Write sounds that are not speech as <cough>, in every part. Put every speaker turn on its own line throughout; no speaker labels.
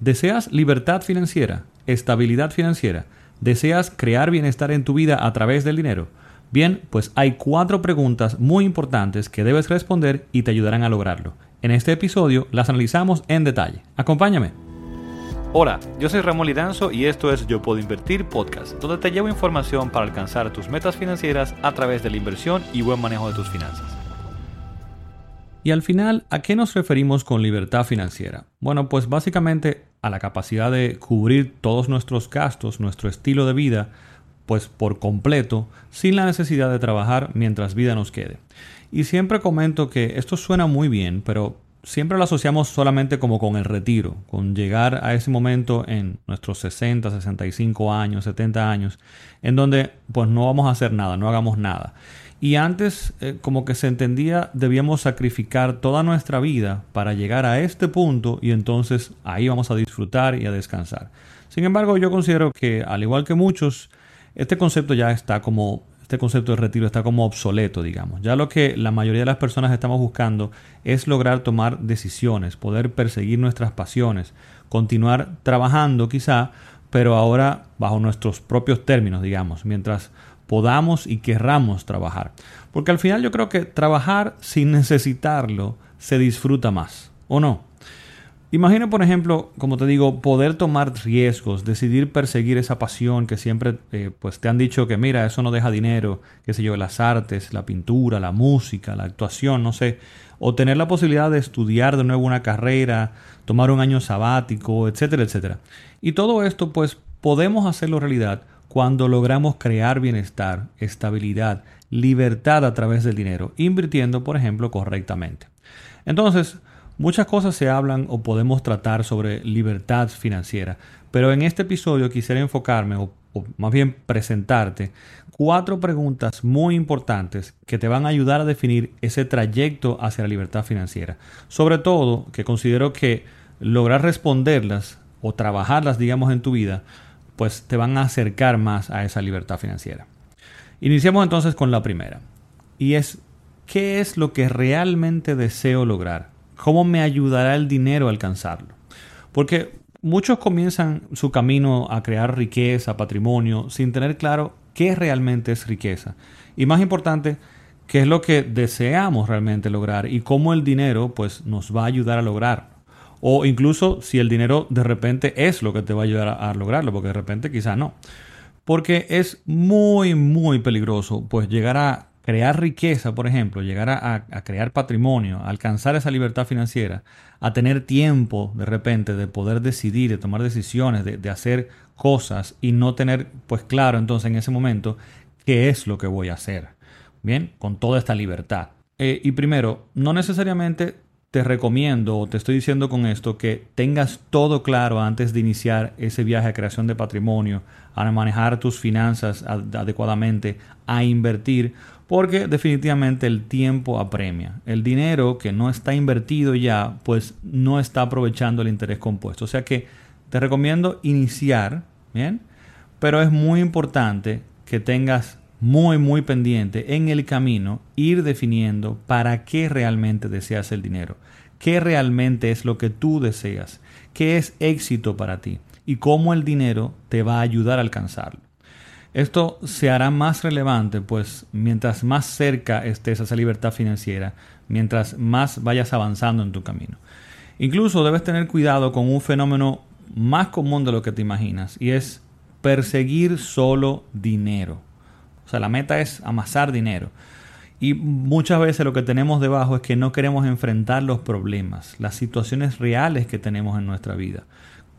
¿Deseas libertad financiera? ¿Estabilidad financiera? ¿Deseas crear bienestar en tu vida a través del dinero? Bien, pues hay cuatro preguntas muy importantes que debes responder y te ayudarán a lograrlo. En este episodio las analizamos en detalle. Acompáñame. Hola, yo soy Ramón Liranzo y esto es Yo Puedo Invertir Podcast, donde te llevo información para alcanzar tus metas financieras a través de la inversión y buen manejo de tus finanzas. Y al final, ¿a qué nos referimos con libertad financiera? Bueno, pues básicamente a la capacidad de cubrir todos nuestros gastos, nuestro estilo de vida, pues por completo, sin la necesidad de trabajar mientras vida nos quede. Y siempre comento que esto suena muy bien, pero siempre lo asociamos solamente como con el retiro, con llegar a ese momento en nuestros 60, 65 años, 70 años, en donde pues no vamos a hacer nada, no hagamos nada. Y antes, eh, como que se entendía, debíamos sacrificar toda nuestra vida para llegar a este punto y entonces ahí vamos a disfrutar y a descansar. Sin embargo, yo considero que, al igual que muchos, este concepto ya está como, este concepto de retiro está como obsoleto, digamos. Ya lo que la mayoría de las personas estamos buscando es lograr tomar decisiones, poder perseguir nuestras pasiones, continuar trabajando quizá, pero ahora bajo nuestros propios términos, digamos, mientras podamos y querramos trabajar. Porque al final yo creo que trabajar sin necesitarlo se disfruta más, ¿o no? Imagina, por ejemplo, como te digo, poder tomar riesgos, decidir perseguir esa pasión que siempre eh, pues te han dicho que mira, eso no deja dinero, qué sé yo, las artes, la pintura, la música, la actuación, no sé, o tener la posibilidad de estudiar de nuevo una carrera, tomar un año sabático, etcétera, etcétera. Y todo esto pues podemos hacerlo realidad cuando logramos crear bienestar, estabilidad, libertad a través del dinero, invirtiendo, por ejemplo, correctamente. Entonces, muchas cosas se hablan o podemos tratar sobre libertad financiera, pero en este episodio quisiera enfocarme, o, más bien presentarte, cuatro preguntas muy importantes que te van a ayudar a definir ese trayecto hacia la libertad financiera. Sobre todo, que considero que lograr responderlas o trabajarlas, digamos, en tu vida, pues te van a acercar más a esa libertad financiera. Iniciamos entonces con la primera. Y es, ¿qué es lo que realmente deseo lograr? ¿Cómo me ayudará el dinero a alcanzarlo? Porque muchos comienzan su camino a crear riqueza, patrimonio, sin tener claro qué realmente es riqueza. Y más importante, qué es lo que deseamos realmente lograr y cómo el dinero pues, nos va a ayudar a lograr o incluso si el dinero de repente es lo que te va a ayudar a, lograrlo, porque de repente quizá no. Porque es muy, muy peligroso, pues llegar a crear riqueza, por ejemplo, llegar a, crear patrimonio, alcanzar esa libertad financiera, a tener tiempo de repente de poder decidir, de tomar decisiones, de, hacer cosas y no tener pues claro entonces en ese momento qué es lo que voy a hacer. Bien, con toda esta libertad. Eh, y primero, no necesariamente te recomiendo o te estoy diciendo con esto que tengas todo claro antes de iniciar ese viaje a creación de patrimonio, a manejar tus finanzas adecuadamente, a invertir, porque definitivamente el tiempo apremia. El dinero que no está invertido ya, pues no está aprovechando el interés compuesto. O sea que te recomiendo iniciar, ¿bien? Pero es muy importante que tengas muy, muy pendiente en el camino, ir definiendo para qué realmente deseas el dinero, qué realmente es lo que tú deseas, qué es éxito para ti y cómo el dinero te va a ayudar a alcanzarlo. Esto se hará más relevante, pues mientras más cerca estés a esa libertad financiera, mientras más vayas avanzando en tu camino. Incluso debes tener cuidado con un fenómeno más común de lo que te imaginas, y es perseguir solo dinero. O sea, la meta es amasar dinero. Y muchas veces lo que tenemos debajo es que no queremos enfrentar los problemas, las situaciones reales que tenemos en nuestra vida.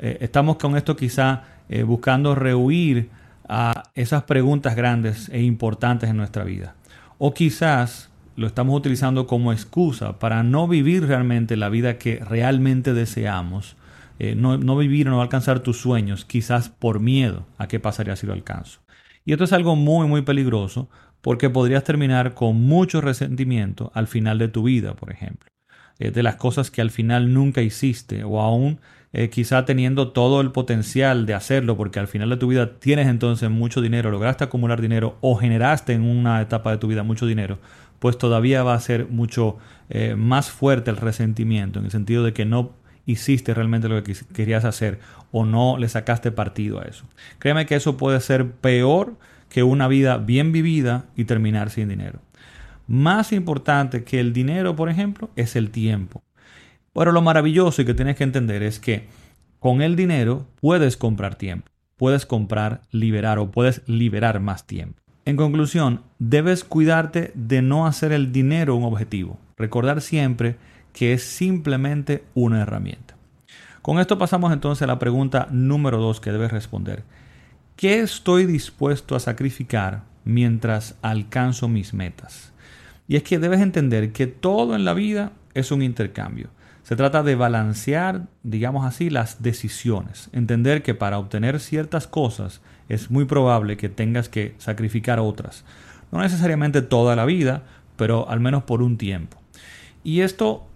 Eh, estamos con esto quizá eh, buscando rehuir a esas preguntas grandes e importantes en nuestra vida. O quizás lo estamos utilizando como excusa para no vivir realmente la vida que realmente deseamos, eh, no, no vivir o no alcanzar tus sueños, quizás por miedo a qué pasaría si lo alcanzo. Y esto es algo muy, muy peligroso porque podrías terminar con mucho resentimiento al final de tu vida, por ejemplo, de las cosas que al final nunca hiciste o aún eh, quizá teniendo todo el potencial de hacerlo porque al final de tu vida tienes entonces mucho dinero, lograste acumular dinero o generaste en una etapa de tu vida mucho dinero, pues todavía va a ser mucho eh, más fuerte el resentimiento en el sentido de que no hiciste realmente lo que querías hacer o no le sacaste partido a eso. Créeme que eso puede ser peor que una vida bien vivida y terminar sin dinero. Más importante que el dinero, por ejemplo, es el tiempo. Pero lo maravilloso y que tienes que entender es que con el dinero puedes comprar tiempo, puedes comprar, liberar o puedes liberar más tiempo. En conclusión, debes cuidarte de no hacer el dinero un objetivo. Recordar siempre que es simplemente una herramienta. Con esto pasamos entonces a la pregunta número dos que debes responder. ¿Qué estoy dispuesto a sacrificar mientras alcanzo mis metas? Y es que debes entender que todo en la vida es un intercambio. Se trata de balancear, digamos así, las decisiones. Entender que para obtener ciertas cosas es muy probable que tengas que sacrificar otras. No necesariamente toda la vida, pero al menos por un tiempo. Y esto,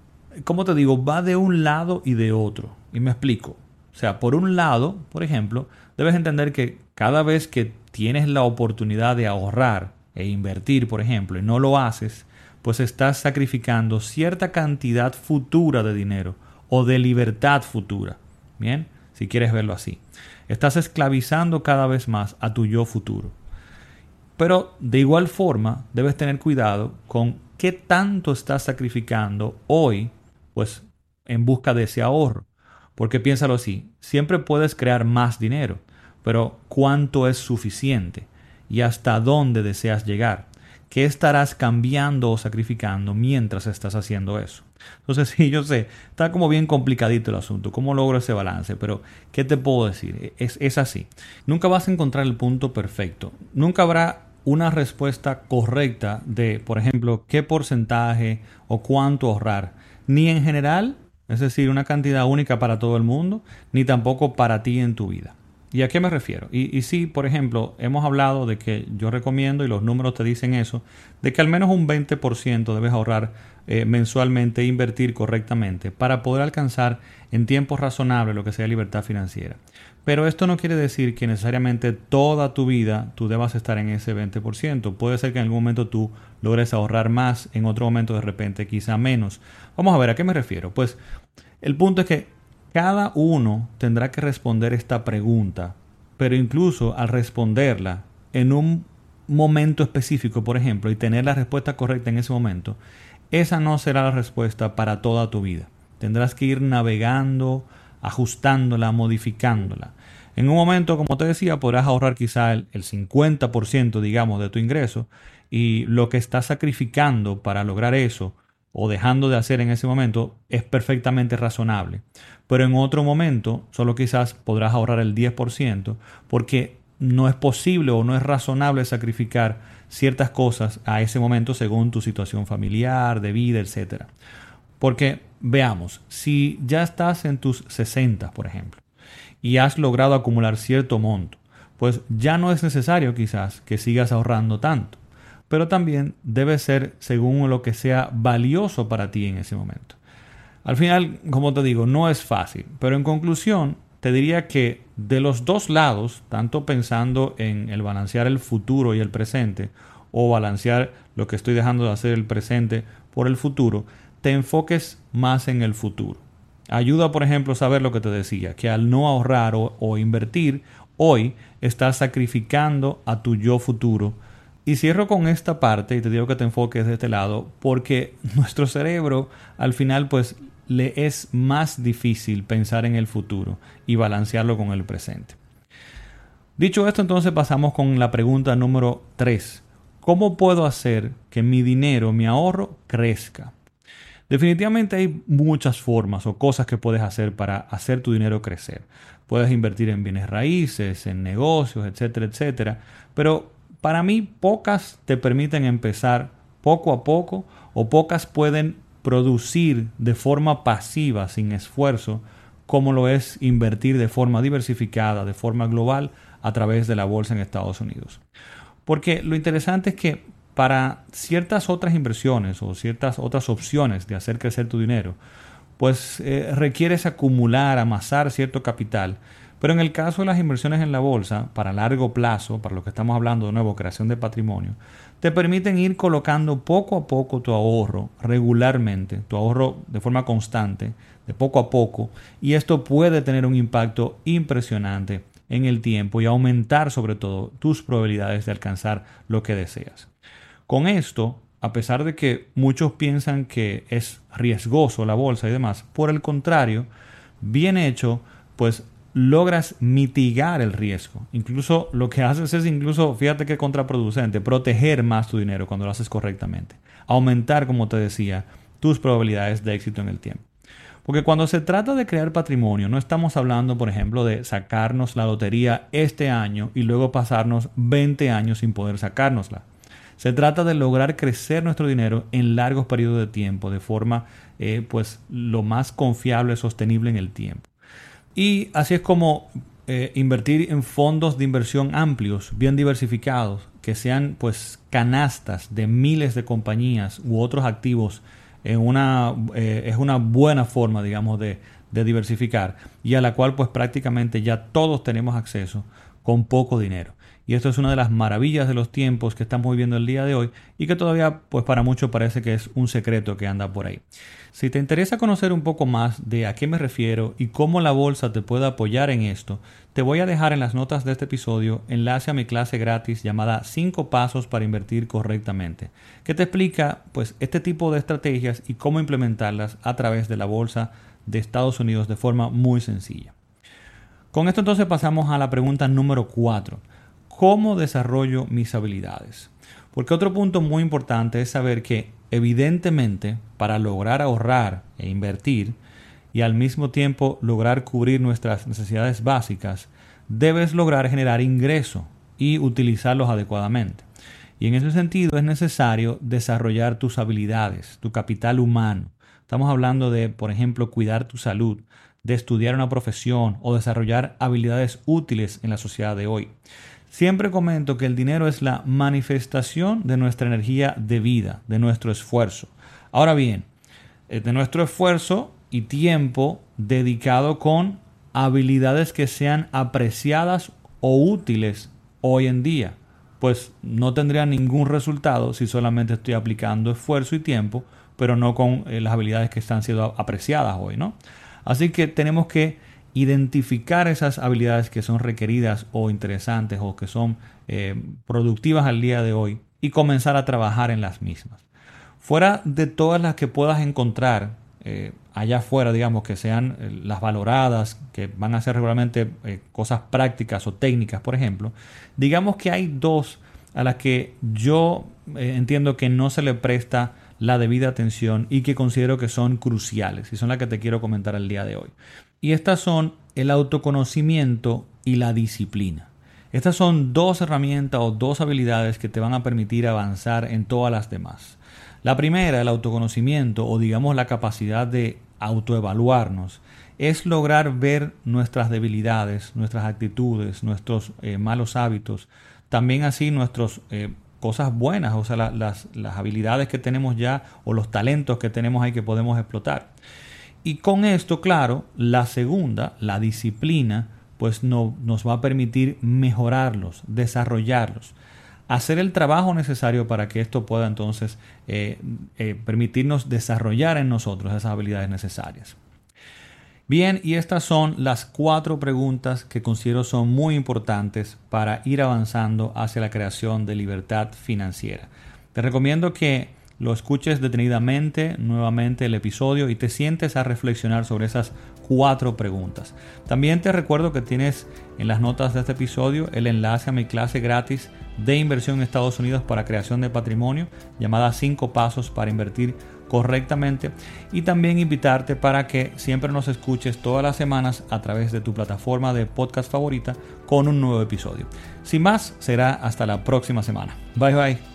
como te digo, va de un lado y de otro. Y me explico. O sea, por un lado, por ejemplo, debes entender que cada vez que tienes la oportunidad de ahorrar e invertir, por ejemplo, y no lo haces, pues estás sacrificando cierta cantidad futura de dinero o de libertad futura. Bien, si quieres verlo así. Estás esclavizando cada vez más a tu yo futuro. Pero de igual forma debes tener cuidado con qué tanto estás sacrificando hoy, pues en busca de ese ahorro. Porque piénsalo así, siempre puedes crear más dinero, pero ¿cuánto es suficiente? ¿Y hasta dónde deseas llegar? ¿Qué estarás cambiando o sacrificando mientras estás haciendo eso? Entonces, <laughs> sí, yo sé, está como bien complicadito el asunto, cómo logro ese balance, pero ¿qué te puedo decir? Es, es así. Nunca vas a encontrar el punto perfecto. Nunca habrá una respuesta correcta de, por ejemplo, qué porcentaje o cuánto ahorrar. Ni en general, es decir, una cantidad única para todo el mundo, ni tampoco para ti en tu vida. ¿Y a qué me refiero? Y, y sí, por ejemplo, hemos hablado de que yo recomiendo, y los números te dicen eso, de que al menos un 20% debes ahorrar eh, mensualmente e invertir correctamente para poder alcanzar en tiempos razonables lo que sea libertad financiera. Pero esto no quiere decir que necesariamente toda tu vida tú debas estar en ese 20%. Puede ser que en algún momento tú logres ahorrar más, en otro momento de repente quizá menos. Vamos a ver, ¿a qué me refiero? Pues el punto es que cada uno tendrá que responder esta pregunta, pero incluso al responderla en un momento específico, por ejemplo, y tener la respuesta correcta en ese momento, esa no será la respuesta para toda tu vida. Tendrás que ir navegando, ajustándola, modificándola. En un momento, como te decía, podrás ahorrar quizá el, 50%, digamos, de tu ingreso y lo que estás sacrificando para lograr eso o dejando de hacer en ese momento es perfectamente razonable. Pero en otro momento solo quizás podrás ahorrar el 10% porque no es posible o no es razonable sacrificar ciertas cosas a ese momento según tu situación familiar, de vida, etc. Porque veamos, si ya estás en tus 60, por ejemplo, y has logrado acumular cierto monto, pues ya no es necesario quizás que sigas ahorrando tanto pero también debe ser según lo que sea valioso para ti en ese momento. Al final, como te digo, no es fácil, pero en conclusión, te diría que de los dos lados, tanto pensando en el balancear el futuro y el presente, o balancear lo que estoy dejando de hacer el presente por el futuro, te enfoques más en el futuro. Ayuda, por ejemplo, saber lo que te decía, que al no ahorrar o, o invertir, hoy estás sacrificando a tu yo futuro y cierro con esta parte y te digo que te enfoques de este lado porque nuestro cerebro al final pues le es más difícil pensar en el futuro y balancearlo con el presente. Dicho esto, entonces pasamos con la pregunta número 3. ¿Cómo puedo hacer que mi dinero, mi ahorro, crezca? Definitivamente hay muchas formas o cosas que puedes hacer para hacer tu dinero crecer. Puedes invertir en bienes raíces, en negocios, etcétera, etcétera. Pero para mí, pocas te permiten empezar poco a poco o pocas pueden producir de forma pasiva, sin esfuerzo, como lo es invertir de forma diversificada, de forma global, a través de la bolsa en Estados Unidos. Porque lo interesante es que para ciertas otras inversiones o ciertas otras opciones de hacer crecer tu dinero, pues eh, requieres acumular, amasar cierto capital Pero en el caso de las inversiones en la bolsa, para largo plazo, para lo que estamos hablando de nuevo, creación de patrimonio, te permiten ir colocando poco a poco tu ahorro regularmente, tu ahorro de forma constante, de poco a poco, y esto puede tener un impacto impresionante en el tiempo y aumentar sobre todo tus probabilidades de alcanzar lo que deseas. Con esto, a pesar de que muchos piensan que es riesgoso la bolsa y demás, por el contrario, bien hecho, pues logras mitigar el riesgo. Incluso lo que haces es incluso, fíjate que contraproducente, proteger más tu dinero cuando lo haces correctamente. Aumentar, como te decía, tus probabilidades de éxito en el tiempo. Porque cuando se trata de crear patrimonio, no estamos hablando, por ejemplo, de sacarnos la lotería este año y luego pasarnos 20 años sin poder sacárnosla. Se trata de lograr crecer nuestro dinero en largos periodos de tiempo, de forma eh, pues lo más confiable, sostenible en el tiempo. Y así es como eh, invertir en fondos de inversión amplios, bien diversificados, que sean pues canastas de miles de compañías u otros activos, una, eh, es una buena forma, digamos, de, de diversificar y a la cual pues prácticamente ya todos tenemos acceso con poco dinero. Y esto es una de las maravillas de los tiempos que estamos viviendo el día de hoy y que todavía pues para muchos parece que es un secreto que anda por ahí. Si te interesa conocer un poco más de a qué me refiero y cómo la bolsa te puede apoyar en esto, te voy a dejar en las notas de este episodio enlace a mi clase gratis llamada 5 pasos para invertir correctamente, que te explica pues este tipo de estrategias y cómo implementarlas a través de la bolsa de Estados Unidos de forma muy sencilla. Con esto entonces pasamos a la pregunta número 4 ¿Cómo desarrollo mis habilidades? Porque otro punto muy importante es saber que evidentemente para lograr ahorrar e invertir y al mismo tiempo lograr cubrir nuestras necesidades básicas, debes lograr generar ingreso y utilizarlos adecuadamente. Y en ese sentido es necesario desarrollar tus habilidades, tu capital humano. Estamos hablando de, por ejemplo, cuidar tu salud, de estudiar una profesión o desarrollar habilidades útiles en la sociedad de hoy. Siempre comento que el dinero es la manifestación de nuestra energía de vida, de nuestro esfuerzo. Ahora bien, eh, de nuestro esfuerzo y tiempo dedicado con habilidades que sean apreciadas o útiles hoy en día. Pues no tendría ningún resultado si solamente estoy aplicando esfuerzo y tiempo, pero no con eh, las habilidades que están siendo apreciadas hoy, ¿no? Así que tenemos que identificar esas habilidades que son requeridas o interesantes o que son eh, productivas al día de hoy y comenzar a trabajar en las mismas. Fuera de todas las que puedas encontrar eh, allá afuera, digamos, que sean eh, las valoradas, que van a ser regularmente cosas prácticas o técnicas, por ejemplo, digamos que hay dos a las que yo entiendo que no se le presta la debida atención y que considero que son cruciales y son las que te quiero comentar el día de hoy. Y estas son el autoconocimiento y la disciplina. Estas son dos herramientas o dos habilidades que te van a permitir avanzar en todas las demás. La primera, el autoconocimiento o digamos la capacidad de autoevaluarnos, es lograr ver nuestras debilidades, nuestras actitudes, nuestros eh, malos hábitos, también así nuestras eh, cosas buenas, o sea, las, las habilidades que tenemos ya o los talentos que tenemos ahí que podemos explotar. Y con esto, claro, la segunda, la disciplina, pues no, nos va a permitir mejorarlos, desarrollarlos, hacer el trabajo necesario para que esto pueda entonces eh, eh, permitirnos desarrollar en nosotros esas habilidades necesarias. Bien, y estas son las cuatro preguntas que considero son muy importantes para ir avanzando hacia la creación de libertad financiera. Te recomiendo que lo escuches detenidamente nuevamente el episodio y te sientes a reflexionar sobre esas cuatro preguntas. También te recuerdo que tienes en las notas de este episodio el enlace a mi clase gratis de inversión en Estados Unidos para creación de patrimonio llamada 5 pasos para invertir correctamente y también invitarte para que siempre nos escuches todas las semanas a través de tu plataforma de podcast favorita con un nuevo episodio. Sin más, será hasta la próxima semana. Bye bye.